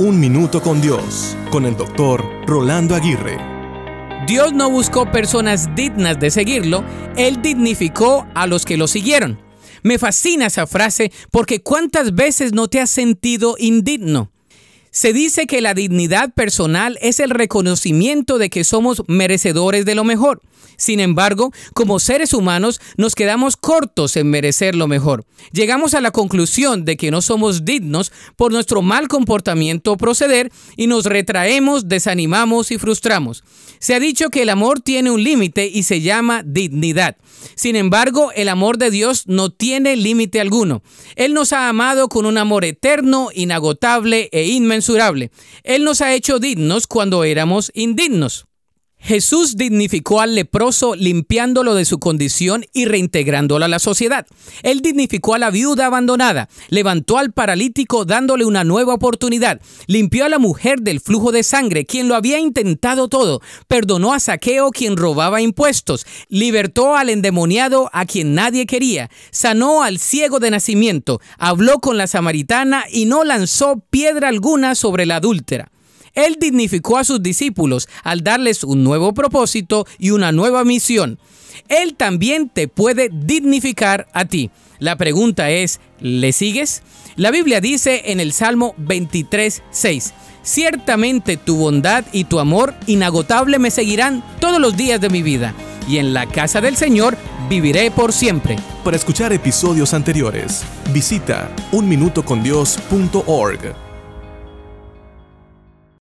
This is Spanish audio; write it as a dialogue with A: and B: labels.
A: Un Minuto con Dios, con el doctor Rolando Aguirre.
B: Dios no buscó personas dignas de seguirlo, Él dignificó a los que lo siguieron. Me fascina esa frase porque cuántas veces no te has sentido indigno. Se dice que la dignidad personal es el reconocimiento de que somos merecedores de lo mejor. Sin embargo, como seres humanos nos quedamos cortos en merecer lo mejor. Llegamos a la conclusión de que no somos dignos por nuestro mal comportamiento o proceder y nos retraemos, desanimamos y frustramos. Se ha dicho que el amor tiene un límite y se llama dignidad. Sin embargo, el amor de Dios no tiene límite alguno. Él nos ha amado con un amor eterno, inagotable e inmensurable. Él nos ha hecho dignos cuando éramos indignos. Jesús dignificó al leproso limpiándolo de su condición y reintegrándolo a la sociedad. Él dignificó a la viuda abandonada, levantó al paralítico dándole una nueva oportunidad, limpió a la mujer del flujo de sangre, quien lo había intentado todo, perdonó a Saqueo, quien robaba impuestos, libertó al endemoniado a quien nadie quería, sanó al ciego de nacimiento, habló con la samaritana y no lanzó piedra alguna sobre la adúltera. Él dignificó a sus discípulos al darles un nuevo propósito y una nueva misión. Él también te puede dignificar a ti. La pregunta es, ¿le sigues? La Biblia dice en el Salmo 23, 6, Ciertamente tu bondad y tu amor inagotable me seguirán todos los días de mi vida, y en la casa del Señor viviré por siempre.
A: Para escuchar episodios anteriores, visita unminutocondios.org.